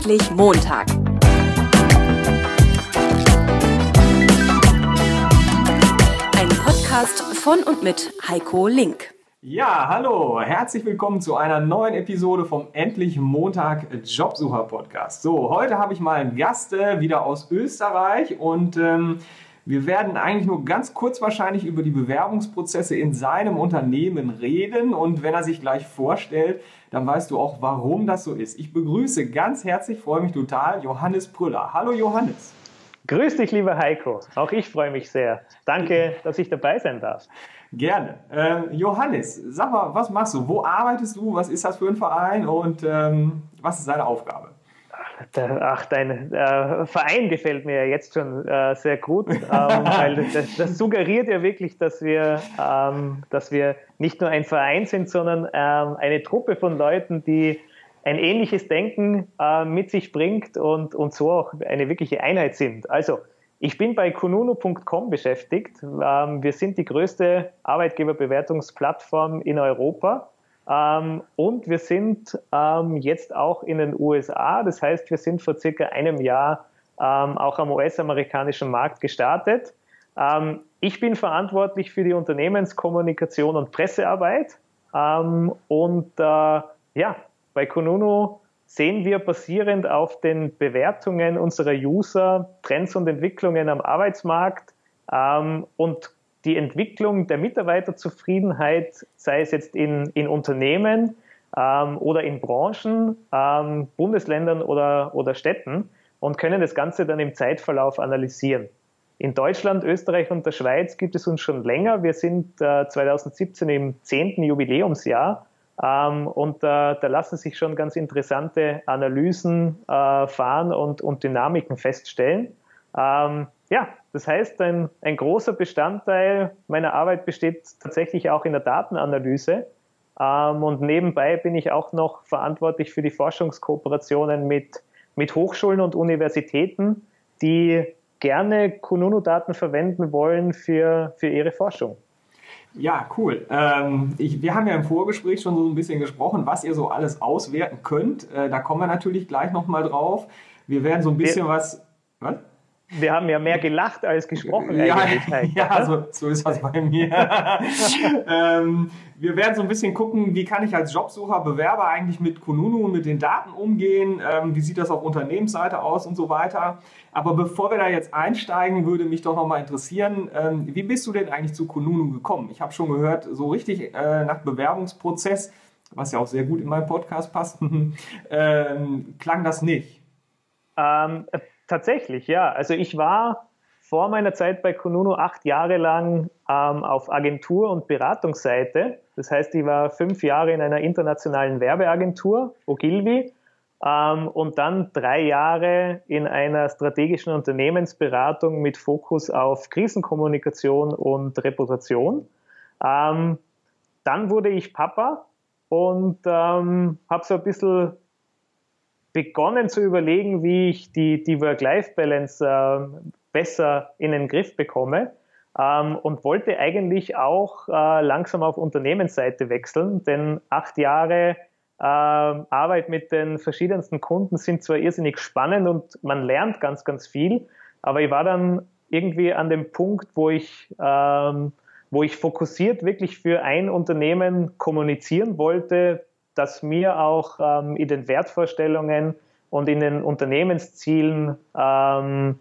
Endlich Montag. Ein Podcast von und mit Heiko Link. Ja, hallo, herzlich willkommen zu einer neuen Episode vom Endlich Montag Jobsucher Podcast. So, heute habe ich mal einen Gast äh, wieder aus Österreich und ähm, wir werden eigentlich nur ganz kurz wahrscheinlich über die Bewerbungsprozesse in seinem Unternehmen reden und wenn er sich gleich vorstellt, dann weißt du auch, warum das so ist. Ich begrüße ganz herzlich, freue mich total, Johannes Prüller. Hallo Johannes. Grüß dich, lieber Heiko. Auch ich freue mich sehr. Danke, dass ich dabei sein darf. Gerne. Ähm, Johannes, sag mal, was machst du? Wo arbeitest du? Was ist das für ein Verein und ähm, was ist deine Aufgabe? Ach, dein äh, Verein gefällt mir jetzt schon äh, sehr gut, ähm, weil das, das, suggeriert ja wirklich, dass wir, ähm, dass wir nicht nur ein Verein sind, sondern ähm, eine Truppe von Leuten, die ein ähnliches Denken äh, mit sich bringt und, und so auch eine wirkliche Einheit sind. Also, ich bin bei kununu.com beschäftigt. Ähm, wir sind die größte Arbeitgeberbewertungsplattform in Europa ähm, und wir sind ähm, jetzt auch in den USA. Das heißt, wir sind vor circa einem Jahr ähm, auch am US-amerikanischen Markt gestartet. Ähm, ich bin verantwortlich für die Unternehmenskommunikation und Pressearbeit. Ähm, und äh, ja, bei Kununu sehen wir basierend auf den Bewertungen unserer User Trends und Entwicklungen am Arbeitsmarkt ähm, und die Entwicklung der Mitarbeiterzufriedenheit, sei es jetzt in, in Unternehmen ähm, oder in Branchen, ähm, Bundesländern oder, oder Städten und können das Ganze dann im Zeitverlauf analysieren. In Deutschland, Österreich und der Schweiz gibt es uns schon länger. Wir sind äh, 2017 im zehnten Jubiläumsjahr ähm, und äh, da lassen sich schon ganz interessante Analysen äh, fahren und, und Dynamiken feststellen. Ähm, ja, das heißt, ein, ein großer Bestandteil meiner Arbeit besteht tatsächlich auch in der Datenanalyse. Ähm, und nebenbei bin ich auch noch verantwortlich für die Forschungskooperationen mit, mit Hochschulen und Universitäten, die gerne Kununu-Daten verwenden wollen für, für ihre Forschung. Ja, cool. Ähm, ich, wir haben ja im Vorgespräch schon so ein bisschen gesprochen, was ihr so alles auswerten könnt. Äh, da kommen wir natürlich gleich nochmal drauf. Wir werden so ein bisschen wir, was. Was? Wir haben ja mehr gelacht als gesprochen. Ja, ja so, so, ist das bei mir. ähm, wir werden so ein bisschen gucken, wie kann ich als Jobsucher, Bewerber eigentlich mit Kununu und mit den Daten umgehen? Ähm, wie sieht das auf Unternehmensseite aus und so weiter? Aber bevor wir da jetzt einsteigen, würde mich doch nochmal interessieren, ähm, wie bist du denn eigentlich zu Kununu gekommen? Ich habe schon gehört, so richtig äh, nach Bewerbungsprozess, was ja auch sehr gut in meinen Podcast passt, ähm, klang das nicht. Ähm, Tatsächlich, ja. Also ich war vor meiner Zeit bei Kununu acht Jahre lang ähm, auf Agentur- und Beratungsseite. Das heißt, ich war fünf Jahre in einer internationalen Werbeagentur, Ogilvy, ähm, und dann drei Jahre in einer strategischen Unternehmensberatung mit Fokus auf Krisenkommunikation und Reputation. Ähm, dann wurde ich Papa und ähm, habe so ein bisschen begonnen zu überlegen, wie ich die, die Work-Life-Balance äh, besser in den Griff bekomme ähm, und wollte eigentlich auch äh, langsam auf Unternehmensseite wechseln, denn acht Jahre äh, Arbeit mit den verschiedensten Kunden sind zwar irrsinnig spannend und man lernt ganz, ganz viel, aber ich war dann irgendwie an dem Punkt, wo ich, ähm, wo ich fokussiert wirklich für ein Unternehmen kommunizieren wollte, das mir auch ähm, in den Wertvorstellungen und in den Unternehmenszielen, ähm,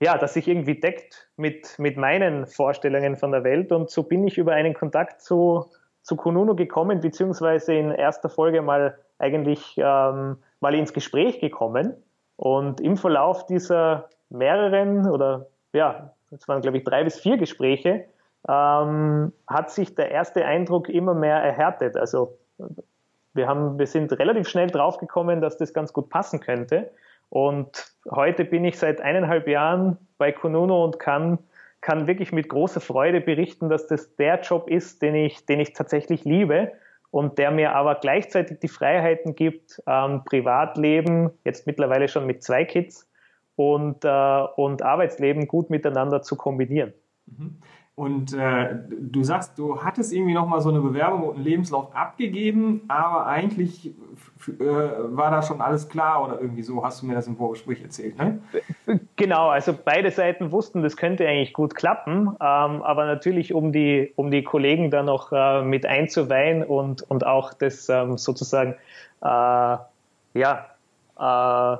ja, dass sich irgendwie deckt mit, mit meinen Vorstellungen von der Welt. Und so bin ich über einen Kontakt zu, zu Kununu gekommen, beziehungsweise in erster Folge mal eigentlich ähm, mal ins Gespräch gekommen. Und im Verlauf dieser mehreren oder ja, es waren glaube ich drei bis vier Gespräche, ähm, hat sich der erste Eindruck immer mehr erhärtet. Also wir, haben, wir sind relativ schnell draufgekommen, dass das ganz gut passen könnte. Und heute bin ich seit eineinhalb Jahren bei Konuno und kann, kann wirklich mit großer Freude berichten, dass das der Job ist, den ich, den ich tatsächlich liebe und der mir aber gleichzeitig die Freiheiten gibt, ähm, Privatleben, jetzt mittlerweile schon mit zwei Kids, und, äh, und Arbeitsleben gut miteinander zu kombinieren. Und äh, du sagst, du hattest irgendwie nochmal so eine Bewerbung und einen Lebenslauf abgegeben, aber eigentlich äh, war da schon alles klar oder irgendwie so, hast du mir das im Vorgespräch erzählt, ne? Genau, also beide Seiten wussten, das könnte eigentlich gut klappen, ähm, aber natürlich, um die, um die Kollegen da noch äh, mit einzuweihen und, und auch das ähm, sozusagen, äh, ja, äh,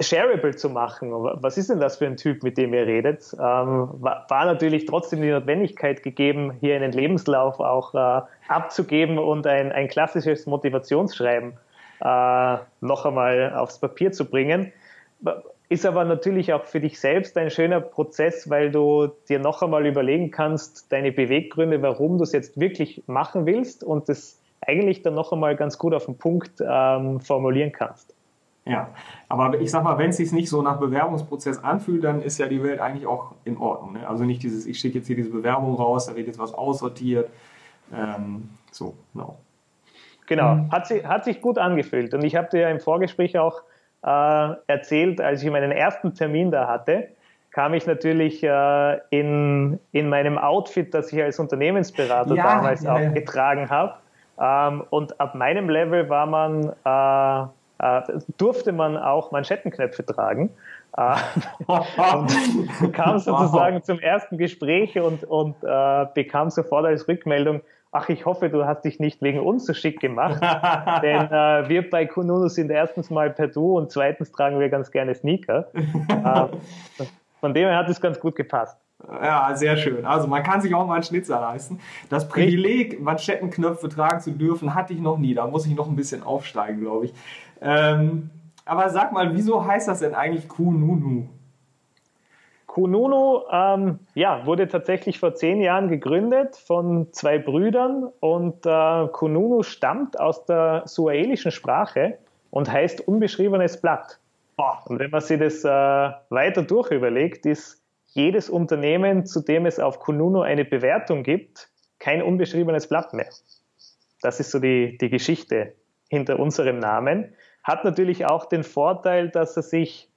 shareable zu machen. Was ist denn das für ein Typ, mit dem ihr redet? Ähm, war, war, natürlich trotzdem die Notwendigkeit gegeben, hier einen Lebenslauf auch äh, abzugeben und ein, ein klassisches Motivationsschreiben äh, noch einmal aufs Papier zu bringen. Ist aber natürlich auch für dich selbst ein schöner Prozess, weil du dir noch einmal überlegen kannst, deine Beweggründe, warum du es jetzt wirklich machen willst und das eigentlich dann noch einmal ganz gut auf den Punkt ähm, formulieren kannst. Ja, aber ich sag mal, wenn es sich nicht so nach Bewerbungsprozess anfühlt, dann ist ja die Welt eigentlich auch in Ordnung. Ne? Also nicht dieses, ich schicke jetzt hier diese Bewerbung raus, da wird jetzt was aussortiert. Ähm, so, genau. Genau, hat, sich, hat sich gut angefühlt. Und ich habe dir ja im Vorgespräch auch äh, erzählt, als ich meinen ersten Termin da hatte, kam ich natürlich äh, in, in meinem Outfit, das ich als Unternehmensberater ja, damals ja, auch ja. getragen habe. Ähm, und ab meinem Level war man äh, äh, durfte man auch Manschettenknöpfe tragen. Äh, und kam sozusagen zum ersten Gespräch und, und äh, bekam sofort als Rückmeldung, ach, ich hoffe, du hast dich nicht wegen uns so schick gemacht. Denn äh, wir bei Kununu sind erstens mal per Du und zweitens tragen wir ganz gerne Sneaker. äh, von dem her hat es ganz gut gepasst. Ja, sehr schön. Also man kann sich auch mal einen Schnitzer leisten. Das Privileg, Manschettenknöpfe tragen zu dürfen, hatte ich noch nie. Da muss ich noch ein bisschen aufsteigen, glaube ich. Ähm, aber sag mal, wieso heißt das denn eigentlich Kununu? Kununu ähm, ja, wurde tatsächlich vor zehn Jahren gegründet von zwei Brüdern und äh, Kununu stammt aus der suaelischen Sprache und heißt unbeschriebenes Blatt. Und wenn man sich das äh, weiter durchüberlegt, ist jedes Unternehmen, zu dem es auf Kununu eine Bewertung gibt, kein unbeschriebenes Blatt mehr. Das ist so die, die Geschichte hinter unserem Namen. Hat natürlich auch den Vorteil, dass er sich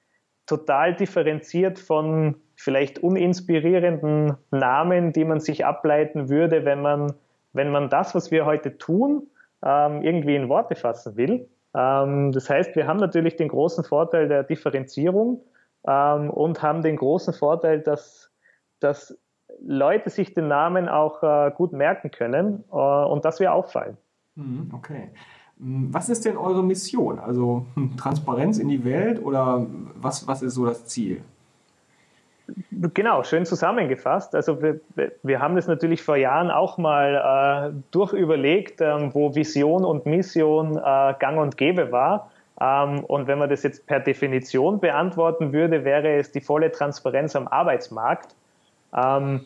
total differenziert von vielleicht uninspirierenden Namen, die man sich ableiten würde, wenn man, wenn man das, was wir heute tun, ähm, irgendwie in Worte fassen will. Ähm, das heißt, wir haben natürlich den großen Vorteil der Differenzierung ähm, und haben den großen Vorteil, dass, dass Leute sich den Namen auch äh, gut merken können äh, und dass wir auffallen. Mhm, okay. Hm, was ist denn eure Mission? Also hm, Transparenz in die Welt oder was, was ist so das Ziel? Genau, schön zusammengefasst. Also wir, wir haben das natürlich vor Jahren auch mal äh, durchüberlegt, ähm, wo Vision und Mission äh, gang und gäbe war. Ähm, und wenn man das jetzt per Definition beantworten würde, wäre es die volle Transparenz am Arbeitsmarkt. Ähm,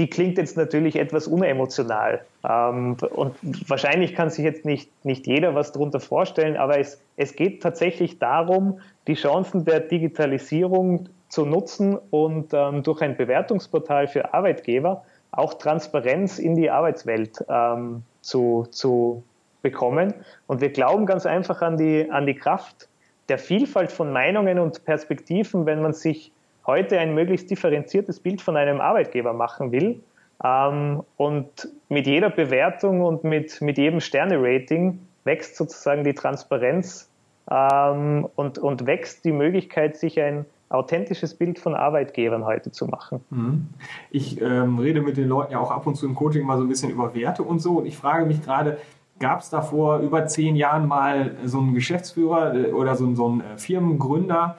die klingt jetzt natürlich etwas unemotional. Ähm, und wahrscheinlich kann sich jetzt nicht, nicht jeder was darunter vorstellen, aber es, es geht tatsächlich darum, die Chancen der Digitalisierung zu nutzen und ähm, durch ein Bewertungsportal für Arbeitgeber auch Transparenz in die Arbeitswelt ähm, zu, zu bekommen. Und wir glauben ganz einfach an die, an die Kraft der Vielfalt von Meinungen und Perspektiven, wenn man sich heute ein möglichst differenziertes Bild von einem Arbeitgeber machen will. Ähm, und mit jeder Bewertung und mit, mit jedem Sterne-Rating wächst sozusagen die Transparenz ähm, und, und wächst die Möglichkeit, sich ein authentisches Bild von Arbeitgebern heute zu machen. Mhm. Ich ähm, rede mit den Leuten ja auch ab und zu im Coaching mal so ein bisschen über Werte und so. Und ich frage mich gerade, gab es da vor über zehn Jahren mal so einen Geschäftsführer äh, oder so, so einen äh, Firmengründer,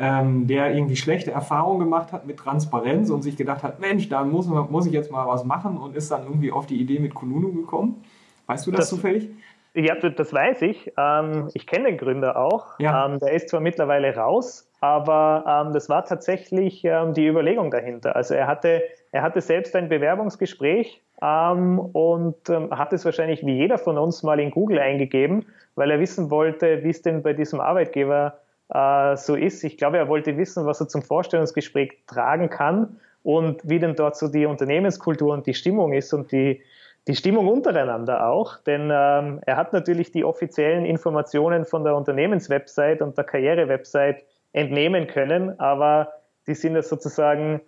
ähm, der irgendwie schlechte Erfahrungen gemacht hat mit Transparenz und sich gedacht hat, Mensch, da muss, muss ich jetzt mal was machen und ist dann irgendwie auf die Idee mit Kununu gekommen. Weißt du das, das zufällig? Ja, das weiß ich. Ähm, ich kenne den Gründer auch. Ja. Ähm, der ist zwar mittlerweile raus, aber ähm, das war tatsächlich ähm, die Überlegung dahinter. Also er hatte, er hatte selbst ein Bewerbungsgespräch ähm, und ähm, hat es wahrscheinlich wie jeder von uns mal in Google eingegeben, weil er wissen wollte, wie es denn bei diesem Arbeitgeber äh, so ist. Ich glaube, er wollte wissen, was er zum Vorstellungsgespräch tragen kann und wie denn dort so die Unternehmenskultur und die Stimmung ist und die, die Stimmung untereinander auch. Denn ähm, er hat natürlich die offiziellen Informationen von der Unternehmenswebsite und der Karrierewebsite entnehmen können, aber die sind ja sozusagen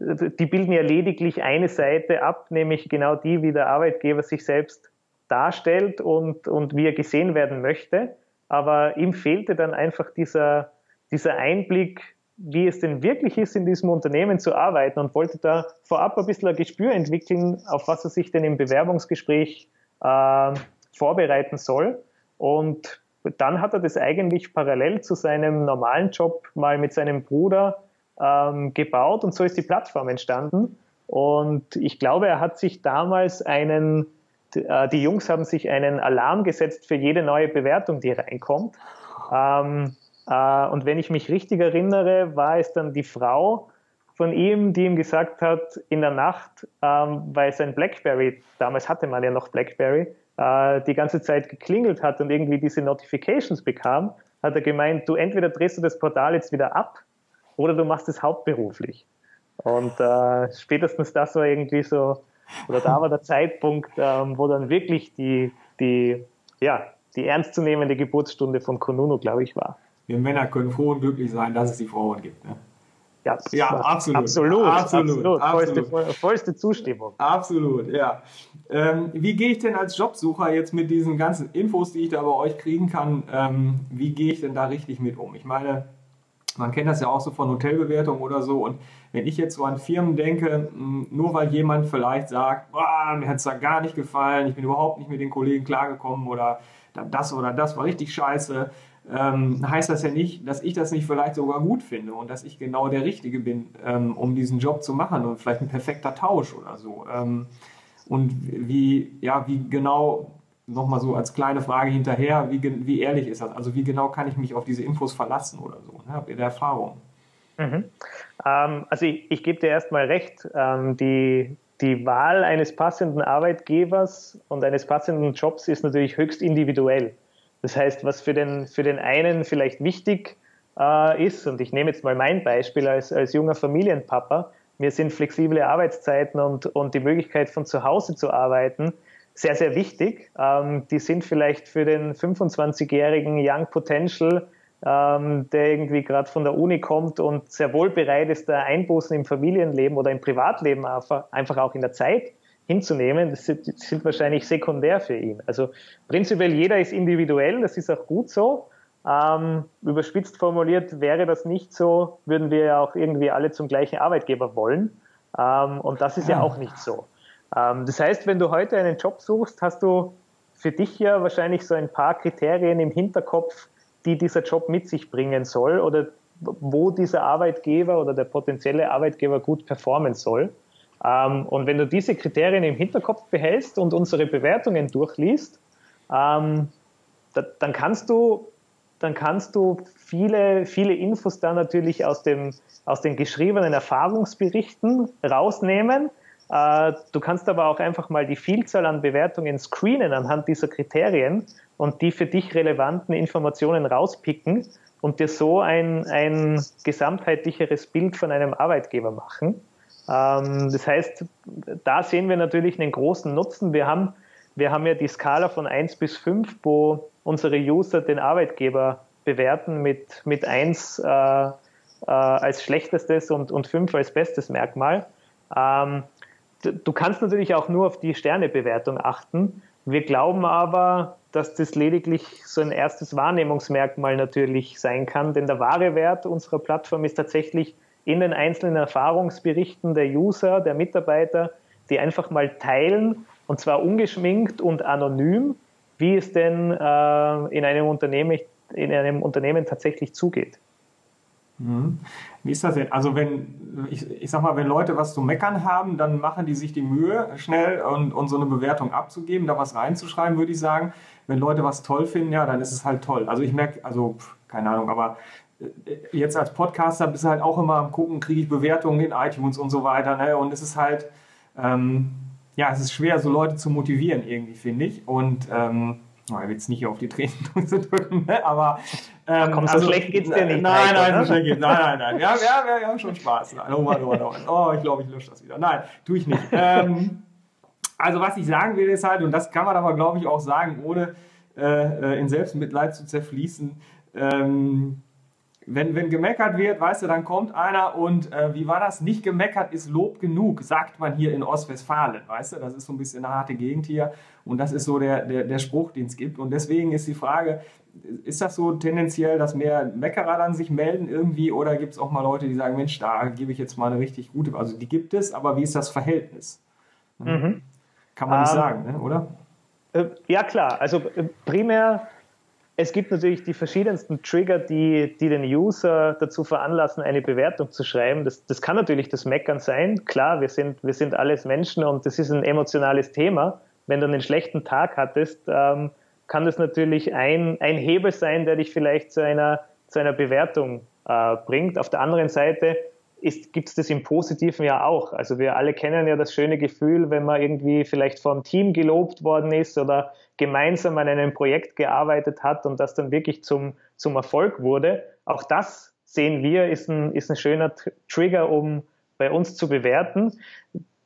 die bilden ja lediglich eine Seite ab, nämlich genau die, wie der Arbeitgeber sich selbst darstellt und, und wie er gesehen werden möchte. Aber ihm fehlte dann einfach dieser, dieser Einblick, wie es denn wirklich ist, in diesem Unternehmen zu arbeiten und wollte da vorab ein bisschen ein Gespür entwickeln, auf was er sich denn im Bewerbungsgespräch äh, vorbereiten soll. Und dann hat er das eigentlich parallel zu seinem normalen Job mal mit seinem Bruder ähm, gebaut und so ist die Plattform entstanden. Und ich glaube, er hat sich damals einen, die Jungs haben sich einen Alarm gesetzt für jede neue Bewertung, die reinkommt. Ähm, äh, und wenn ich mich richtig erinnere, war es dann die Frau von ihm, die ihm gesagt hat, in der Nacht, ähm, weil sein Blackberry, damals hatte man ja noch Blackberry, äh, die ganze Zeit geklingelt hat und irgendwie diese Notifications bekam, hat er gemeint, du entweder drehst du das Portal jetzt wieder ab oder du machst es hauptberuflich. Und äh, spätestens das war irgendwie so, oder da war der Zeitpunkt, ähm, wo dann wirklich die, die, ja, die ernstzunehmende Geburtsstunde von Konunu, glaube ich, war wir Männer können froh und glücklich sein, dass es die Frauen gibt. Ne? Ja, ja absolut. Absolut. Absolut. absolut. Vollste, vollste, Zustimmung. Absolut, ja. Ähm, wie gehe ich denn als Jobsucher jetzt mit diesen ganzen Infos, die ich da bei euch kriegen kann, ähm, wie gehe ich denn da richtig mit um? Ich meine, man kennt das ja auch so von Hotelbewertungen oder so. Und wenn ich jetzt so an Firmen denke, nur weil jemand vielleicht sagt, mir hat es da gar nicht gefallen, ich bin überhaupt nicht mit den Kollegen klargekommen oder das oder das war richtig scheiße, ähm, heißt das ja nicht, dass ich das nicht vielleicht sogar gut finde und dass ich genau der Richtige bin, ähm, um diesen Job zu machen und vielleicht ein perfekter Tausch oder so. Ähm, und wie, ja, wie genau, nochmal so als kleine Frage hinterher, wie, wie ehrlich ist das? Also wie genau kann ich mich auf diese Infos verlassen oder so? Ne? Habt ihr da Erfahrung? Mhm. Ähm, also ich, ich gebe dir erstmal recht, ähm, die, die Wahl eines passenden Arbeitgebers und eines passenden Jobs ist natürlich höchst individuell. Das heißt, was für den, für den einen vielleicht wichtig äh, ist, und ich nehme jetzt mal mein Beispiel als, als junger Familienpapa, mir sind flexible Arbeitszeiten und, und die Möglichkeit von zu Hause zu arbeiten sehr, sehr wichtig. Ähm, die sind vielleicht für den 25-jährigen Young Potential, ähm, der irgendwie gerade von der Uni kommt und sehr wohl bereit ist, da Einbußen im Familienleben oder im Privatleben einfach, einfach auch in der Zeit hinzunehmen, das sind, das sind, wahrscheinlich sekundär für ihn. Also prinzipiell jeder ist individuell, das ist auch gut so. Ähm, überspitzt formuliert wäre das nicht so, würden wir ja auch irgendwie alle zum gleichen Arbeitgeber wollen. Ähm, und das ist ja auch nicht so. Ähm, das heißt, wenn du heute einen Job suchst, hast du für dich ja wahrscheinlich so ein paar Kriterien im Hinterkopf, die dieser Job mit sich bringen soll oder wo dieser Arbeitgeber oder der potenzielle Arbeitgeber gut performen soll. Ähm, und wenn du diese Kriterien im Hinterkopf behältst und unsere Bewertungen durchliest, ähm, da, dann kannst du dann kannst du viele, viele Infos da natürlich aus, dem, aus den geschriebenen Erfahrungsberichten rausnehmen. Äh, du kannst aber auch einfach mal die Vielzahl an Bewertungen screenen anhand dieser Kriterien und die für dich relevanten Informationen rauspicken und dir so ein, ein gesamtheitlicheres Bild von einem Arbeitgeber machen. Ähm, das heißt, da sehen wir natürlich einen großen Nutzen. Wir haben, wir haben ja die Skala von 1 bis 5, wo unsere User den Arbeitgeber bewerten mit, mit 1 äh, äh, als schlechtestes und, und 5 als bestes Merkmal. Ähm, du kannst natürlich auch nur auf die Sternebewertung achten. Wir glauben aber, dass das lediglich so ein erstes Wahrnehmungsmerkmal natürlich sein kann, denn der wahre Wert unserer Plattform ist tatsächlich in den einzelnen Erfahrungsberichten der User, der Mitarbeiter, die einfach mal teilen, und zwar ungeschminkt und anonym, wie es denn äh, in, einem Unternehmen, in einem Unternehmen tatsächlich zugeht. Mhm. Wie ist das denn? Also wenn, ich, ich sag mal, wenn Leute was zu meckern haben, dann machen die sich die Mühe, schnell und, und so eine Bewertung abzugeben, da was reinzuschreiben, würde ich sagen. Wenn Leute was toll finden, ja, dann ist es halt toll. Also ich merke, also keine Ahnung, aber jetzt als Podcaster bist du halt auch immer am gucken, kriege ich Bewertungen in iTunes und so weiter. Ne? Und es ist halt, ähm, ja, es ist schwer, so Leute zu motivieren irgendwie, finde ich. Und ähm, ich will jetzt nicht auf die Tränendrüse drücken, ne? aber ähm, Ach komm, so also, schlecht geht's dir nicht. Nein, nein, so schlecht geht's. Nein, nein, nein. Ja, ja, wir haben schon Spaß. Nein, oh, Mann, oh, Mann, oh, Mann. oh, ich glaube, ich lösche das wieder. Nein, tue ich nicht. ähm, also was ich sagen will ist halt, und das kann man aber glaube ich auch sagen, ohne äh, äh in Selbstmitleid zu zerfließen, ähm, wenn, wenn gemeckert wird, weißt du, dann kommt einer und äh, wie war das? Nicht gemeckert ist Lob genug, sagt man hier in Ostwestfalen, weißt du? Das ist so ein bisschen eine harte Gegend hier und das ist so der, der, der Spruch, den es gibt. Und deswegen ist die Frage, ist das so tendenziell, dass mehr Meckerer dann sich melden irgendwie oder gibt es auch mal Leute, die sagen, Mensch, da gebe ich jetzt mal eine richtig gute, also die gibt es, aber wie ist das Verhältnis? Mhm. Kann man nicht ähm, sagen, ne? oder? Äh, ja klar, also äh, primär es gibt natürlich die verschiedensten Trigger, die, die den User dazu veranlassen, eine Bewertung zu schreiben. Das, das kann natürlich das Meckern sein. Klar, wir sind, wir sind alles Menschen und das ist ein emotionales Thema. Wenn du einen schlechten Tag hattest, ähm, kann das natürlich ein, ein Hebel sein, der dich vielleicht zu einer, zu einer Bewertung äh, bringt. Auf der anderen Seite gibt es das im Positiven ja auch. Also wir alle kennen ja das schöne Gefühl, wenn man irgendwie vielleicht vom Team gelobt worden ist oder gemeinsam an einem Projekt gearbeitet hat und das dann wirklich zum, zum Erfolg wurde. Auch das sehen wir, ist ein, ist ein schöner Trigger, um bei uns zu bewerten.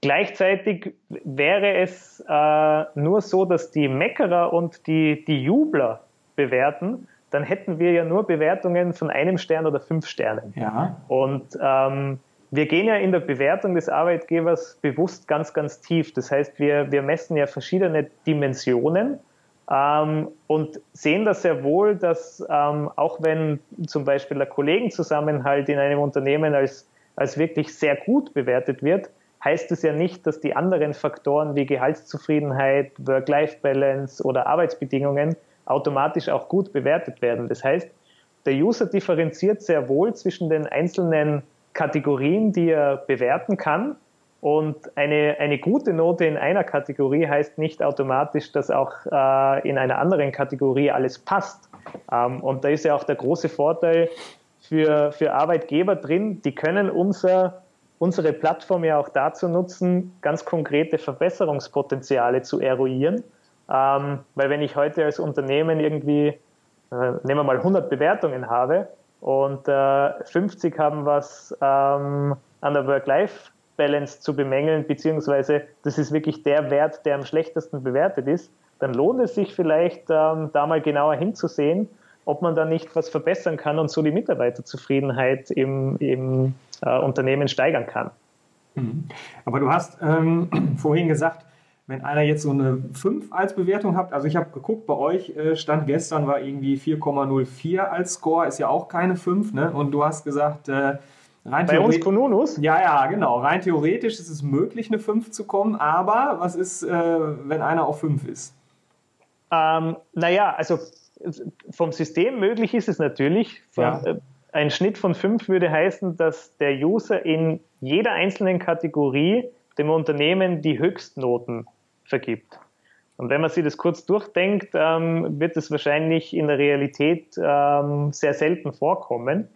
Gleichzeitig wäre es äh, nur so, dass die Meckerer und die, die Jubler bewerten, dann hätten wir ja nur Bewertungen von einem Stern oder fünf Sternen. Ja. Und ähm, wir gehen ja in der Bewertung des Arbeitgebers bewusst ganz, ganz tief. Das heißt, wir, wir messen ja verschiedene Dimensionen ähm, und sehen das sehr wohl, dass ähm, auch wenn zum Beispiel der Kollegenzusammenhalt in einem Unternehmen als, als wirklich sehr gut bewertet wird, heißt es ja nicht, dass die anderen Faktoren wie Gehaltszufriedenheit, Work-Life-Balance oder Arbeitsbedingungen automatisch auch gut bewertet werden. Das heißt, der User differenziert sehr wohl zwischen den einzelnen Kategorien, die er bewerten kann. Und eine, eine gute Note in einer Kategorie heißt nicht automatisch, dass auch äh, in einer anderen Kategorie alles passt. Ähm, und da ist ja auch der große Vorteil für, für Arbeitgeber drin, die können unser, unsere Plattform ja auch dazu nutzen, ganz konkrete Verbesserungspotenziale zu eruieren ähm, weil wenn ich heute als Unternehmen irgendwie, äh, nehmen wir mal 100 Bewertungen habe und äh, 50 haben was ähm, an der Work-Life-Balance zu bemängeln, beziehungsweise das ist wirklich der Wert, der am schlechtesten bewertet ist, dann lohnt es sich vielleicht, ähm, da mal genauer hinzusehen, ob man da nicht was verbessern kann und so die Mitarbeiterzufriedenheit im, im äh, Unternehmen steigern kann. Mhm. Aber du hast ähm, vorhin gesagt, wenn einer jetzt so eine 5 als Bewertung hat, also ich habe geguckt, bei euch äh, stand gestern war irgendwie 4,04 als Score, ist ja auch keine 5, ne? Und du hast gesagt, äh, rein Bei uns Konunus? Ja, ja, genau. Rein theoretisch ist es möglich, eine 5 zu kommen, aber was ist, äh, wenn einer auf 5 ist? Ähm, naja, also vom System möglich ist es natürlich. Von, ja. Äh, ein Schnitt von 5 würde heißen, dass der User in jeder einzelnen Kategorie dem Unternehmen die Höchstnoten vergibt. Und wenn man sich das kurz durchdenkt, ähm, wird es wahrscheinlich in der Realität ähm, sehr selten vorkommen.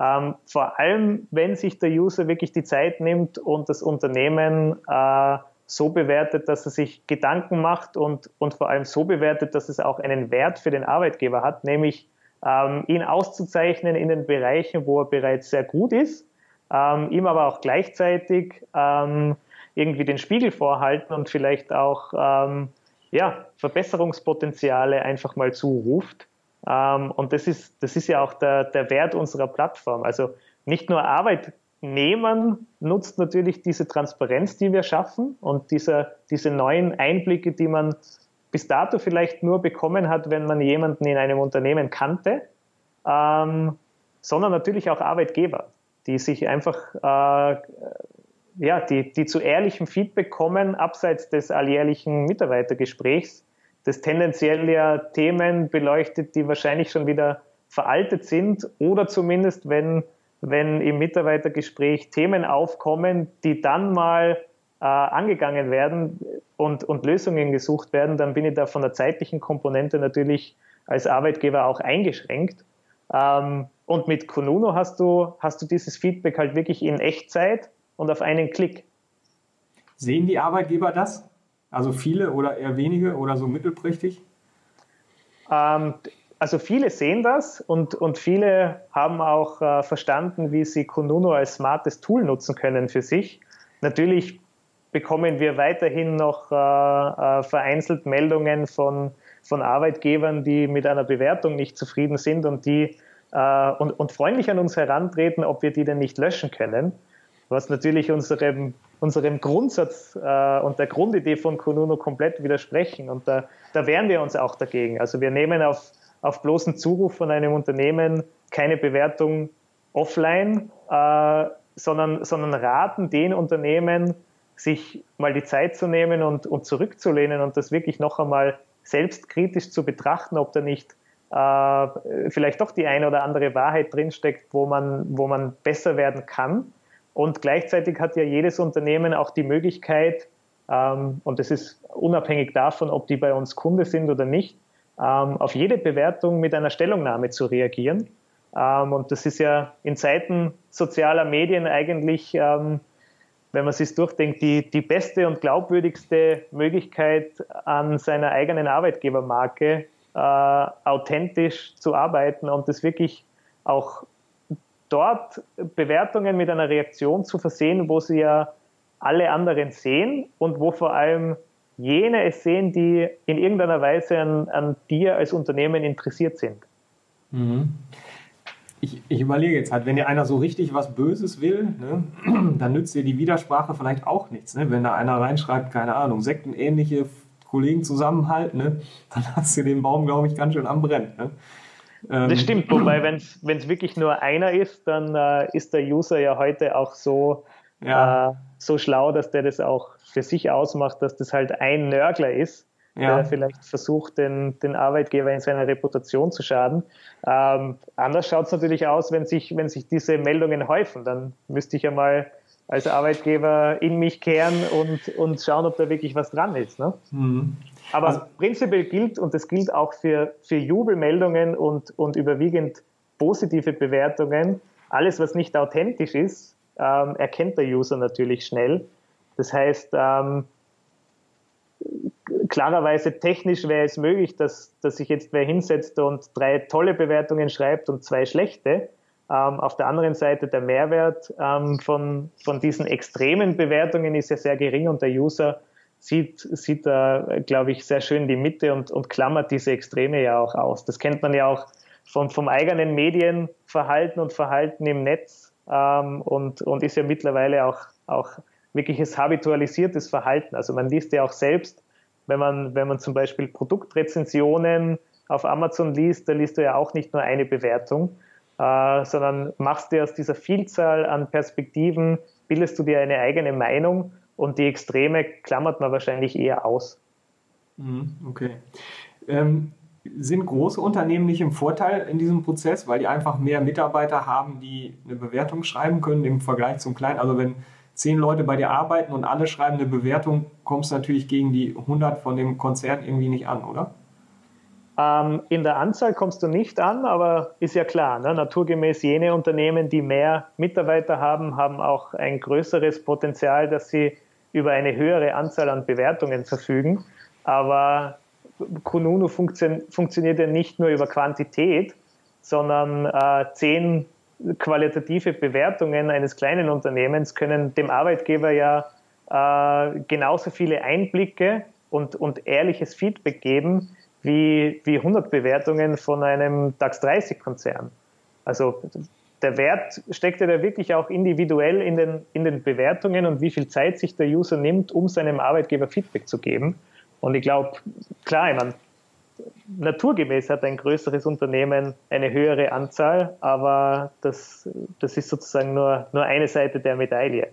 Ähm, vor allem, wenn sich der User wirklich die Zeit nimmt und das Unternehmen äh, so bewertet, dass er sich Gedanken macht und, und vor allem so bewertet, dass es auch einen Wert für den Arbeitgeber hat, nämlich ähm, ihn auszuzeichnen in den Bereichen, wo er bereits sehr gut ist, ähm, ihm aber auch gleichzeitig ähm, irgendwie den Spiegel vorhalten und vielleicht auch ähm, ja, Verbesserungspotenziale einfach mal zuruft. Ähm, und das ist, das ist ja auch der, der Wert unserer Plattform. Also nicht nur Arbeitnehmern nutzt natürlich diese Transparenz, die wir schaffen und diese, diese neuen Einblicke, die man bis dato vielleicht nur bekommen hat, wenn man jemanden in einem Unternehmen kannte, ähm, sondern natürlich auch Arbeitgeber, die sich einfach äh, ja, die, die zu ehrlichem Feedback kommen, abseits des alljährlichen Mitarbeitergesprächs, das tendenziell ja Themen beleuchtet, die wahrscheinlich schon wieder veraltet sind oder zumindest, wenn, wenn im Mitarbeitergespräch Themen aufkommen, die dann mal äh, angegangen werden und, und Lösungen gesucht werden, dann bin ich da von der zeitlichen Komponente natürlich als Arbeitgeber auch eingeschränkt. Ähm, und mit Konuno hast du, hast du dieses Feedback halt wirklich in Echtzeit und auf einen Klick. Sehen die Arbeitgeber das? Also viele oder eher wenige oder so mittelprächtig? Ähm, also viele sehen das und, und viele haben auch äh, verstanden, wie sie Konuno als smartes Tool nutzen können für sich. Natürlich bekommen wir weiterhin noch äh, äh, vereinzelt Meldungen von, von Arbeitgebern, die mit einer Bewertung nicht zufrieden sind und die äh, und, und freundlich an uns herantreten, ob wir die denn nicht löschen können, was natürlich unserem, unserem Grundsatz äh, und der Grundidee von Konuno komplett widersprechen. Und da, da wehren wir uns auch dagegen. Also wir nehmen auf, auf bloßen Zuruf von einem Unternehmen keine Bewertung offline, äh, sondern, sondern raten den Unternehmen, sich mal die Zeit zu nehmen und, und zurückzulehnen und das wirklich noch einmal selbstkritisch zu betrachten, ob da nicht äh, vielleicht doch die eine oder andere Wahrheit drinsteckt, wo man, wo man besser werden kann. Und gleichzeitig hat ja jedes Unternehmen auch die Möglichkeit, ähm, und das ist unabhängig davon, ob die bei uns Kunde sind oder nicht, ähm, auf jede Bewertung mit einer Stellungnahme zu reagieren. Ähm, und das ist ja in Zeiten sozialer Medien eigentlich, ähm, wenn man sich durchdenkt, die, die beste und glaubwürdigste Möglichkeit, an seiner eigenen Arbeitgebermarke äh, authentisch zu arbeiten und das wirklich auch dort Bewertungen mit einer Reaktion zu versehen, wo sie ja alle anderen sehen und wo vor allem jene es sehen, die in irgendeiner Weise an, an dir als Unternehmen interessiert sind. Mhm. Ich, ich, überlege jetzt halt, wenn dir einer so richtig was Böses will, ne, dann nützt dir die Widersprache vielleicht auch nichts. Ne? Wenn da einer reinschreibt, keine Ahnung, sektenähnliche Kollegen zusammenhalten, ne, dann hast du den Baum, glaube ich, ganz schön am Brennen. Ne? Ähm, das stimmt, wobei, wenn es wirklich nur einer ist, dann äh, ist der User ja heute auch so, ja. äh, so schlau, dass der das auch für sich ausmacht, dass das halt ein Nörgler ist, ja. der vielleicht versucht, den, den Arbeitgeber in seiner Reputation zu schaden. Ähm, anders schaut es natürlich aus, wenn sich, wenn sich diese Meldungen häufen. Dann müsste ich ja mal als Arbeitgeber in mich kehren und, und schauen, ob da wirklich was dran ist. Ne? Mhm. Aber also, prinzipiell gilt, und das gilt auch für, für Jubelmeldungen und, und überwiegend positive Bewertungen, alles, was nicht authentisch ist, ähm, erkennt der User natürlich schnell. Das heißt, ähm, klarerweise technisch wäre es möglich, dass, dass sich jetzt wer hinsetzt und drei tolle Bewertungen schreibt und zwei schlechte. Ähm, auf der anderen Seite der Mehrwert ähm, von, von diesen extremen Bewertungen ist ja sehr gering und der User sieht, sieht da, glaube ich, sehr schön die Mitte und, und klammert diese Extreme ja auch aus. Das kennt man ja auch vom, vom eigenen Medienverhalten und Verhalten im Netz ähm, und, und ist ja mittlerweile auch, auch wirkliches habitualisiertes Verhalten. Also man liest ja auch selbst, wenn man, wenn man zum Beispiel Produktrezensionen auf Amazon liest, da liest du ja auch nicht nur eine Bewertung, äh, sondern machst dir aus dieser Vielzahl an Perspektiven, bildest du dir eine eigene Meinung und die Extreme klammert man wahrscheinlich eher aus. Mhm, okay. Ähm, sind große Unternehmen nicht im Vorteil in diesem Prozess, weil die einfach mehr Mitarbeiter haben, die eine Bewertung schreiben können im Vergleich zum kleinen? Also wenn zehn Leute bei dir arbeiten und alle schreiben eine Bewertung, kommst du natürlich gegen die 100 von dem Konzern irgendwie nicht an, oder? Ähm, in der Anzahl kommst du nicht an, aber ist ja klar, ne? naturgemäß jene Unternehmen, die mehr Mitarbeiter haben, haben auch ein größeres Potenzial, dass sie über eine höhere Anzahl an Bewertungen verfügen. Aber Kununu funktio funktioniert ja nicht nur über Quantität, sondern äh, zehn qualitative Bewertungen eines kleinen Unternehmens können dem Arbeitgeber ja äh, genauso viele Einblicke und, und ehrliches Feedback geben, wie, wie 100 Bewertungen von einem DAX 30-Konzern. Also der Wert steckt ja da wirklich auch individuell in den, in den Bewertungen und wie viel Zeit sich der User nimmt, um seinem Arbeitgeber Feedback zu geben. Und ich glaube, klar, ich meine, naturgemäß hat ein größeres Unternehmen eine höhere Anzahl, aber das, das ist sozusagen nur, nur eine Seite der Medaille.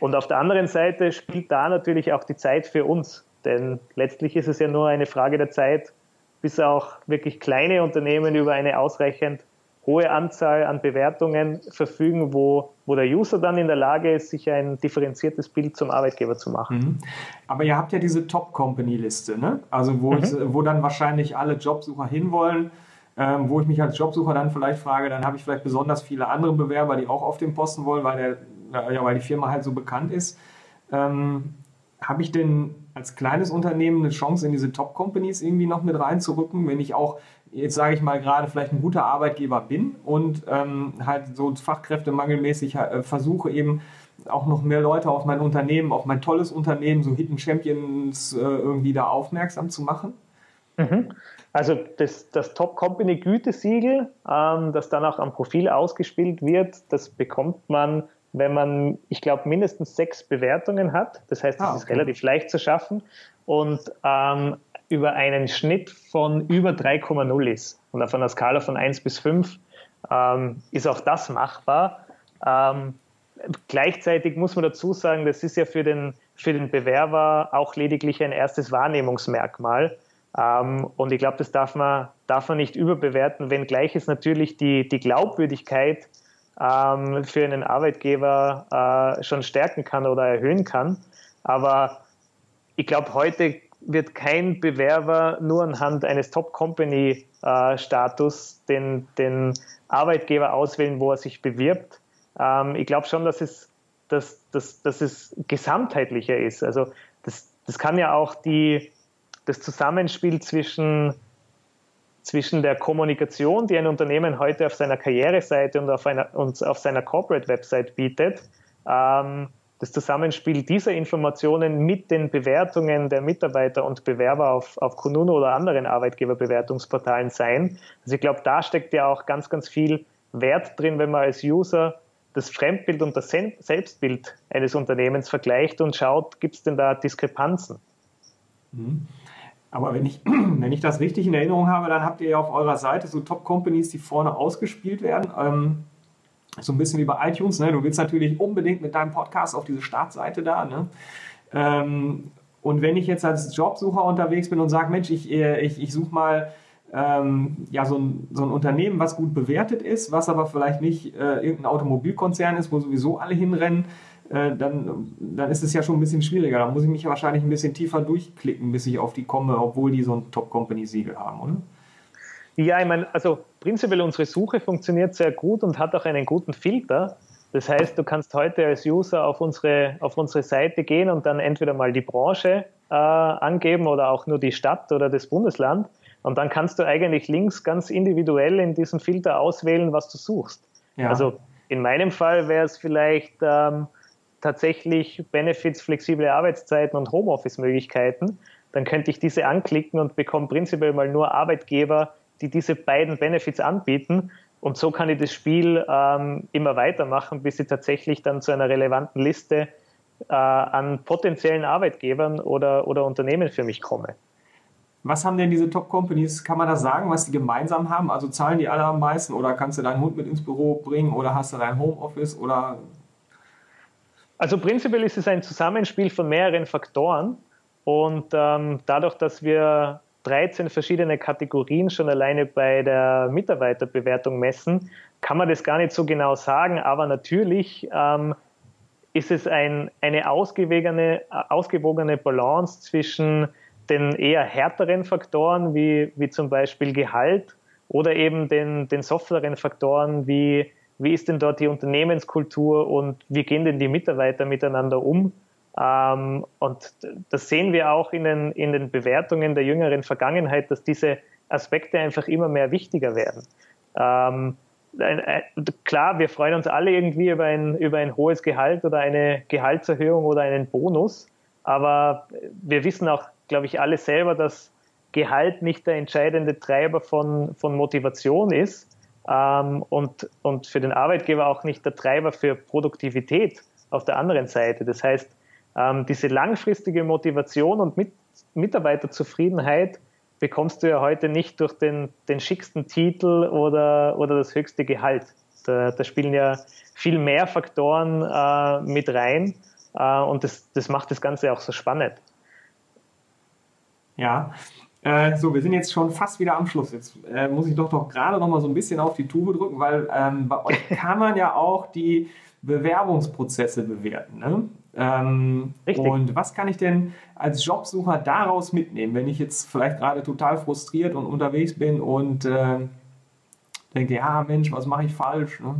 Und auf der anderen Seite spielt da natürlich auch die Zeit für uns, denn letztlich ist es ja nur eine Frage der Zeit, bis auch wirklich kleine Unternehmen über eine ausreichend hohe Anzahl an Bewertungen verfügen, wo, wo der User dann in der Lage ist, sich ein differenziertes Bild zum Arbeitgeber zu machen. Mhm. Aber ihr habt ja diese Top-Company-Liste, ne? also wo, mhm. ich, wo dann wahrscheinlich alle Jobsucher hinwollen. Ähm, wo ich mich als Jobsucher dann vielleicht frage, dann habe ich vielleicht besonders viele andere Bewerber, die auch auf den Posten wollen, weil, der, ja, weil die Firma halt so bekannt ist. Ähm, habe ich denn als kleines Unternehmen eine Chance, in diese Top-Companies irgendwie noch mit reinzurücken, wenn ich auch, jetzt sage ich mal, gerade vielleicht ein guter Arbeitgeber bin und ähm, halt so fachkräftemangelmäßig äh, versuche eben auch noch mehr Leute auf mein Unternehmen, auf mein tolles Unternehmen, so Hidden Champions äh, irgendwie da aufmerksam zu machen? Mhm. Also das, das Top-Company-Gütesiegel, ähm, das dann auch am Profil ausgespielt wird, das bekommt man, wenn man, ich glaube, mindestens sechs Bewertungen hat. Das heißt, es ah, okay. ist relativ leicht zu schaffen und ähm, über einen Schnitt von über 3,0 ist. Und auf einer Skala von 1 bis 5 ähm, ist auch das machbar. Ähm, gleichzeitig muss man dazu sagen, das ist ja für den, für den Bewerber auch lediglich ein erstes Wahrnehmungsmerkmal. Ähm, und ich glaube, das darf man, darf man nicht überbewerten, wenngleich es natürlich die, die Glaubwürdigkeit ähm, für einen Arbeitgeber äh, schon stärken kann oder erhöhen kann. Aber ich glaube, heute wird kein Bewerber nur anhand eines Top-Company-Status den, den Arbeitgeber auswählen, wo er sich bewirbt. Ähm, ich glaube schon, dass es, dass, dass, dass es gesamtheitlicher ist. Also das, das kann ja auch die, das Zusammenspiel zwischen, zwischen der Kommunikation, die ein Unternehmen heute auf seiner Karriereseite und auf, einer, und auf seiner Corporate-Website bietet, ähm, das Zusammenspiel dieser Informationen mit den Bewertungen der Mitarbeiter und Bewerber auf, auf Kununu oder anderen Arbeitgeberbewertungsportalen sein. Also ich glaube, da steckt ja auch ganz, ganz viel Wert drin, wenn man als User das Fremdbild und das Selbstbild eines Unternehmens vergleicht und schaut, gibt es denn da Diskrepanzen? Mhm. Aber wenn ich, wenn ich das richtig in Erinnerung habe, dann habt ihr ja auf eurer Seite so Top-Companies, die vorne ausgespielt werden. Ähm, so ein bisschen wie bei iTunes. Ne? Du willst natürlich unbedingt mit deinem Podcast auf diese Startseite da. Ne? Ähm, und wenn ich jetzt als Jobsucher unterwegs bin und sage, Mensch, ich, äh, ich, ich suche mal ähm, ja, so, ein, so ein Unternehmen, was gut bewertet ist, was aber vielleicht nicht äh, irgendein Automobilkonzern ist, wo sowieso alle hinrennen, äh, dann, dann ist es ja schon ein bisschen schwieriger. Da muss ich mich ja wahrscheinlich ein bisschen tiefer durchklicken, bis ich auf die komme, obwohl die so ein Top-Company-Siegel haben, oder? Ja, ich meine, also prinzipiell unsere Suche funktioniert sehr gut und hat auch einen guten Filter. Das heißt, du kannst heute als User auf unsere, auf unsere Seite gehen und dann entweder mal die Branche äh, angeben oder auch nur die Stadt oder das Bundesland. Und dann kannst du eigentlich links ganz individuell in diesem Filter auswählen, was du suchst. Ja. Also in meinem Fall wäre es vielleicht ähm, tatsächlich Benefits, flexible Arbeitszeiten und Homeoffice-Möglichkeiten, dann könnte ich diese anklicken und bekomme prinzipiell mal nur Arbeitgeber, die diese beiden Benefits anbieten. Und so kann ich das Spiel ähm, immer weitermachen, bis ich tatsächlich dann zu einer relevanten Liste äh, an potenziellen Arbeitgebern oder, oder Unternehmen für mich komme. Was haben denn diese Top-Companies, kann man da sagen, was die gemeinsam haben? Also zahlen die alle am meisten oder kannst du deinen Hund mit ins Büro bringen oder hast du dein Homeoffice oder also prinzipiell ist es ein Zusammenspiel von mehreren Faktoren und ähm, dadurch, dass wir 13 verschiedene Kategorien schon alleine bei der Mitarbeiterbewertung messen, kann man das gar nicht so genau sagen, aber natürlich ähm, ist es ein, eine ausgewogene, ausgewogene Balance zwischen den eher härteren Faktoren wie, wie zum Beispiel Gehalt oder eben den, den softeren Faktoren wie wie ist denn dort die Unternehmenskultur und wie gehen denn die Mitarbeiter miteinander um? Ähm, und das sehen wir auch in den, in den Bewertungen der jüngeren Vergangenheit, dass diese Aspekte einfach immer mehr wichtiger werden. Ähm, klar, wir freuen uns alle irgendwie über ein, über ein hohes Gehalt oder eine Gehaltserhöhung oder einen Bonus, aber wir wissen auch, glaube ich, alle selber, dass Gehalt nicht der entscheidende Treiber von, von Motivation ist, ähm, und, und für den Arbeitgeber auch nicht der Treiber für Produktivität auf der anderen Seite. Das heißt, ähm, diese langfristige Motivation und Mit Mitarbeiterzufriedenheit bekommst du ja heute nicht durch den, den schicksten Titel oder, oder das höchste Gehalt. Da, da spielen ja viel mehr Faktoren äh, mit rein äh, und das, das macht das Ganze auch so spannend. Ja, äh, so, wir sind jetzt schon fast wieder am Schluss. Jetzt äh, muss ich doch doch gerade noch mal so ein bisschen auf die Tube drücken, weil ähm, bei euch kann man ja auch die Bewerbungsprozesse bewerten. Ne? Ähm, Richtig. Und was kann ich denn als Jobsucher daraus mitnehmen, wenn ich jetzt vielleicht gerade total frustriert und unterwegs bin und äh, denke, ja Mensch, was mache ich falsch? Ne?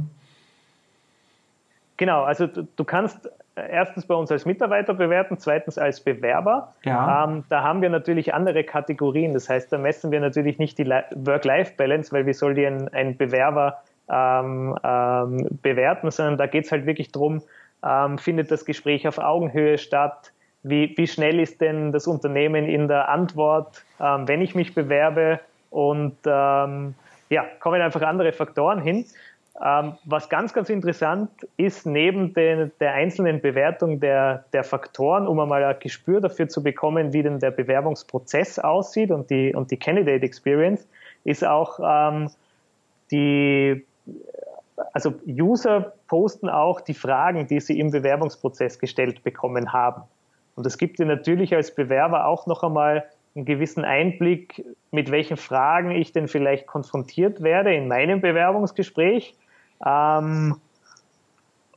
Genau, also du, du kannst erstens bei uns als Mitarbeiter bewerten, zweitens als Bewerber. Ja. Ähm, da haben wir natürlich andere Kategorien. Das heißt, da messen wir natürlich nicht die Work-Life-Balance, weil wie soll die ein, ein Bewerber ähm, ähm, bewerten, sondern da geht es halt wirklich darum, ähm, findet das Gespräch auf Augenhöhe statt, wie, wie schnell ist denn das Unternehmen in der Antwort, ähm, wenn ich mich bewerbe und ähm, ja, kommen einfach andere Faktoren hin. Ähm, was ganz, ganz interessant ist, neben den, der einzelnen Bewertung der, der Faktoren, um einmal ein Gespür dafür zu bekommen, wie denn der Bewerbungsprozess aussieht und die, und die Candidate Experience, ist auch ähm, die, also User posten auch die Fragen, die sie im Bewerbungsprozess gestellt bekommen haben. Und das gibt dir natürlich als Bewerber auch noch einmal einen gewissen Einblick, mit welchen Fragen ich denn vielleicht konfrontiert werde in meinem Bewerbungsgespräch. Ähm,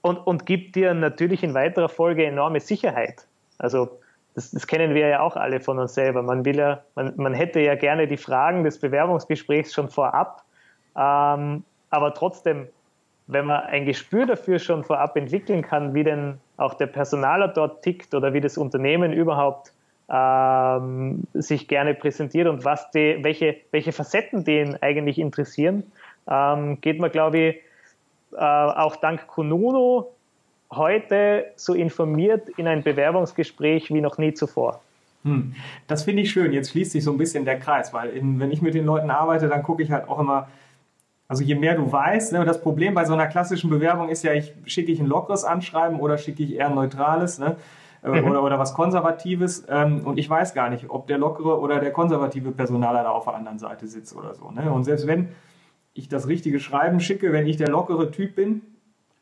und, und gibt dir natürlich in weiterer Folge enorme Sicherheit. Also das, das, kennen wir ja auch alle von uns selber. Man will ja, man, man hätte ja gerne die Fragen des Bewerbungsgesprächs schon vorab, ähm, aber trotzdem, wenn man ein Gespür dafür schon vorab entwickeln kann, wie denn auch der Personaler dort tickt oder wie das Unternehmen überhaupt ähm, sich gerne präsentiert und was die, welche, welche Facetten den eigentlich interessieren, ähm, geht man, glaube ich, äh, auch dank Konuno heute so informiert in ein Bewerbungsgespräch wie noch nie zuvor. Hm. Das finde ich schön. Jetzt schließt sich so ein bisschen der Kreis, weil in, wenn ich mit den Leuten arbeite, dann gucke ich halt auch immer, also je mehr du weißt, ne, das Problem bei so einer klassischen Bewerbung ist ja, ich schicke ich ein lockeres Anschreiben oder schicke ich eher ein neutrales, ne? Äh, mhm. oder, oder was Konservatives. Ähm, und ich weiß gar nicht, ob der lockere oder der konservative Personaler da auf der anderen Seite sitzt oder so. Ne? Und selbst wenn ich das richtige Schreiben schicke, wenn ich der lockere Typ bin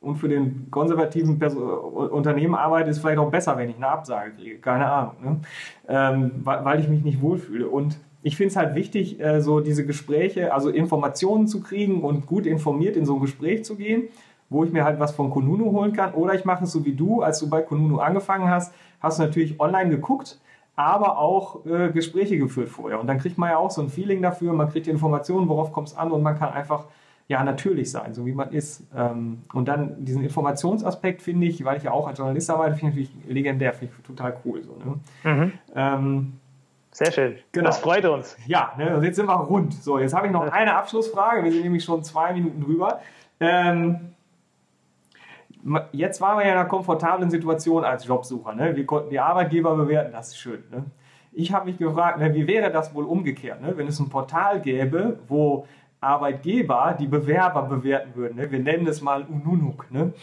und für den konservativen Perso Unternehmen arbeite, ist vielleicht auch besser, wenn ich eine Absage kriege. Keine Ahnung. Ne? Ähm, weil, ich mich nicht wohlfühle. Und ich finde es halt wichtig, äh, so diese Gespräche, also Informationen zu kriegen und gut informiert in so ein Gespräch zu gehen, wo ich mir halt was von Konunu holen kann. Oder ich mache es so wie du, als du bei Konunu angefangen hast, hast du natürlich online geguckt, aber auch äh, Gespräche geführt vorher. Und dann kriegt man ja auch so ein Feeling dafür, man kriegt die Informationen, worauf kommt es an und man kann einfach ja natürlich sein, so wie man ist. Ähm, und dann diesen Informationsaspekt finde ich, weil ich ja auch als Journalist arbeite, finde ich natürlich legendär, finde ich total cool. So, ne? mhm. ähm, sehr schön. Genau. Das freut uns. Ja, ne, und jetzt sind wir rund. So, jetzt habe ich noch eine Abschlussfrage. Wir sind nämlich schon zwei Minuten drüber. Ähm, jetzt waren wir ja in einer komfortablen Situation als Jobsucher. Ne? Wir konnten die Arbeitgeber bewerten, das ist schön. Ne? Ich habe mich gefragt, ne, wie wäre das wohl umgekehrt, ne? wenn es ein Portal gäbe, wo Arbeitgeber die Bewerber bewerten würden. Ne? Wir nennen es mal Ununuk. Ne?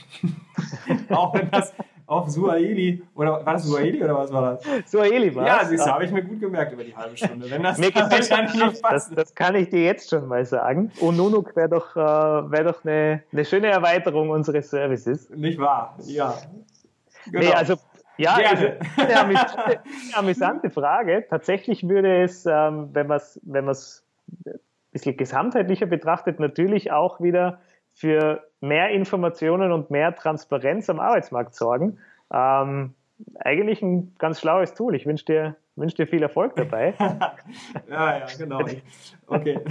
Auch wenn das auf Suaheli, oder war das Suaheli oder was war das? Suaheli war Ja, siehst du, habe ich mir gut gemerkt über die halbe Stunde. Wenn das, mir das, nicht das, das kann ich dir jetzt schon mal sagen. Ununuk wäre doch, äh, wär doch eine, eine schöne Erweiterung unseres Services. Nicht wahr? Ja. Genau. Nee, also ja, Gerne. eine, amüsante, eine amüsante Frage. Tatsächlich würde es, ähm, wenn man es wenn ein bisschen gesamtheitlicher betrachtet, natürlich auch wieder für mehr Informationen und mehr Transparenz am Arbeitsmarkt sorgen. Ähm, eigentlich ein ganz schlaues Tool. Ich wünsche dir, wünsch dir viel Erfolg dabei. ja, ja, genau. Okay.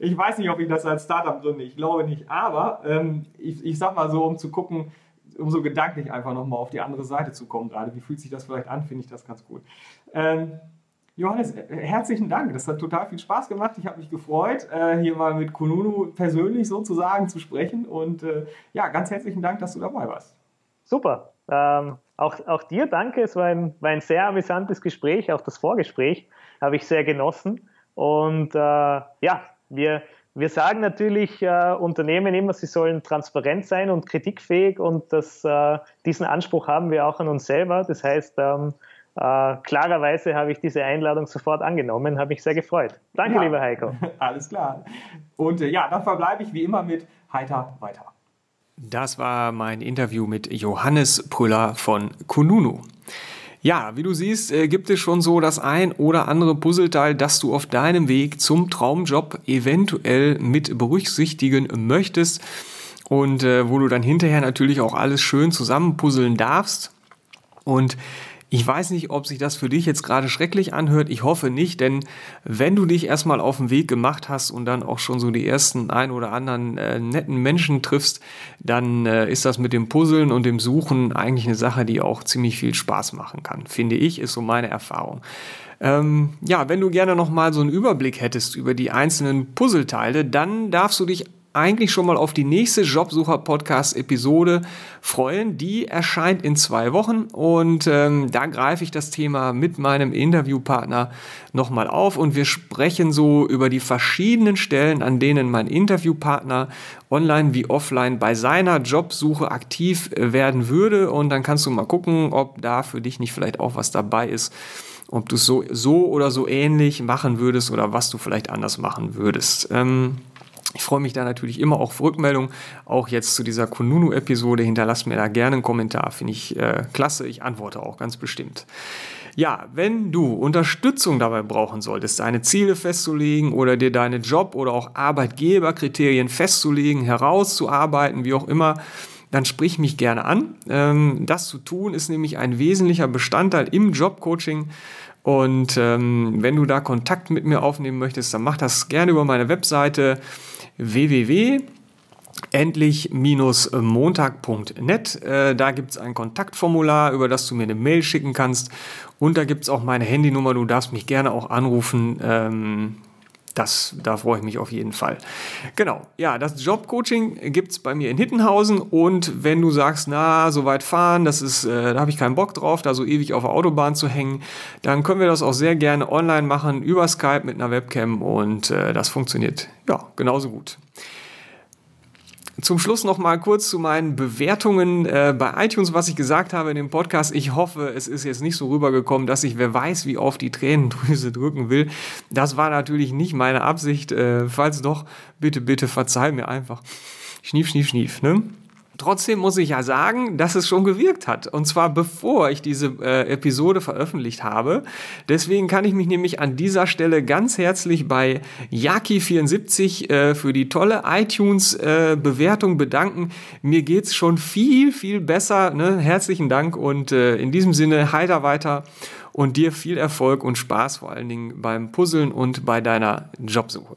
Ich weiß nicht, ob ich das als Startup gründe. Ich glaube nicht. Aber ähm, ich, ich sag mal so, um zu gucken, um so gedanklich einfach nochmal auf die andere Seite zu kommen, gerade wie fühlt sich das vielleicht an, finde ich das ganz gut. Ähm, Johannes, äh, herzlichen Dank. Das hat total viel Spaß gemacht. Ich habe mich gefreut, äh, hier mal mit Kununu persönlich sozusagen zu sprechen. Und äh, ja, ganz herzlichen Dank, dass du dabei warst. Super. Ähm, auch, auch dir danke. Es war ein, war ein sehr amüsantes Gespräch. Auch das Vorgespräch habe ich sehr genossen. Und äh, ja, wir, wir sagen natürlich äh, Unternehmen immer, sie sollen transparent sein und kritikfähig. Und das, äh, diesen Anspruch haben wir auch an uns selber. Das heißt, ähm, äh, klarerweise habe ich diese Einladung sofort angenommen, habe mich sehr gefreut. Danke, ja, lieber Heiko. Alles klar. Und äh, ja, dann verbleibe ich wie immer mit Heiter weiter. Das war mein Interview mit Johannes Prüller von Kununu. Ja, wie du siehst, äh, gibt es schon so das ein oder andere Puzzleteil, das du auf deinem Weg zum Traumjob eventuell mit berücksichtigen möchtest und äh, wo du dann hinterher natürlich auch alles schön zusammenpuzzeln darfst. Und ich weiß nicht, ob sich das für dich jetzt gerade schrecklich anhört. Ich hoffe nicht, denn wenn du dich erstmal auf den Weg gemacht hast und dann auch schon so die ersten ein oder anderen äh, netten Menschen triffst, dann äh, ist das mit dem Puzzeln und dem Suchen eigentlich eine Sache, die auch ziemlich viel Spaß machen kann. Finde ich, ist so meine Erfahrung. Ähm, ja, wenn du gerne nochmal so einen Überblick hättest über die einzelnen Puzzleteile, dann darfst du dich eigentlich schon mal auf die nächste Jobsucher-Podcast-Episode freuen. Die erscheint in zwei Wochen und ähm, da greife ich das Thema mit meinem Interviewpartner nochmal auf und wir sprechen so über die verschiedenen Stellen, an denen mein Interviewpartner online wie offline bei seiner Jobsuche aktiv werden würde und dann kannst du mal gucken, ob da für dich nicht vielleicht auch was dabei ist ob du es so, so oder so ähnlich machen würdest oder was du vielleicht anders machen würdest. Ähm, ich freue mich da natürlich immer auch auf Rückmeldung, auch jetzt zu dieser Kununu-Episode. Hinterlasst mir da gerne einen Kommentar, finde ich äh, klasse. Ich antworte auch ganz bestimmt. Ja, wenn du Unterstützung dabei brauchen solltest, deine Ziele festzulegen oder dir deine Job- oder auch Arbeitgeberkriterien festzulegen, herauszuarbeiten, wie auch immer, dann sprich mich gerne an. Ähm, das zu tun ist nämlich ein wesentlicher Bestandteil im Jobcoaching. Und ähm, wenn du da Kontakt mit mir aufnehmen möchtest, dann mach das gerne über meine Webseite www endlich-montag.net. Äh, da gibt es ein Kontaktformular, über das du mir eine Mail schicken kannst. Und da gibt es auch meine Handynummer. Du darfst mich gerne auch anrufen. Das, da freue ich mich auf jeden Fall. Genau, ja, das Jobcoaching gibt es bei mir in Hittenhausen und wenn du sagst, na, so weit fahren, das ist, äh, da habe ich keinen Bock drauf, da so ewig auf der Autobahn zu hängen, dann können wir das auch sehr gerne online machen, über Skype mit einer Webcam und äh, das funktioniert ja genauso gut. Zum Schluss noch mal kurz zu meinen Bewertungen äh, bei iTunes, was ich gesagt habe in dem Podcast. Ich hoffe, es ist jetzt nicht so rübergekommen, dass ich wer weiß, wie auf die Tränendrüse drücken will. Das war natürlich nicht meine Absicht. Äh, falls doch, bitte, bitte verzeih mir einfach. Schnief, schnief, schnief. Ne? Trotzdem muss ich ja sagen, dass es schon gewirkt hat. Und zwar bevor ich diese äh, Episode veröffentlicht habe. Deswegen kann ich mich nämlich an dieser Stelle ganz herzlich bei Yaki74 äh, für die tolle iTunes-Bewertung äh, bedanken. Mir geht's schon viel, viel besser. Ne? Herzlichen Dank und äh, in diesem Sinne heiter weiter und dir viel Erfolg und Spaß vor allen Dingen beim Puzzeln und bei deiner Jobsuche.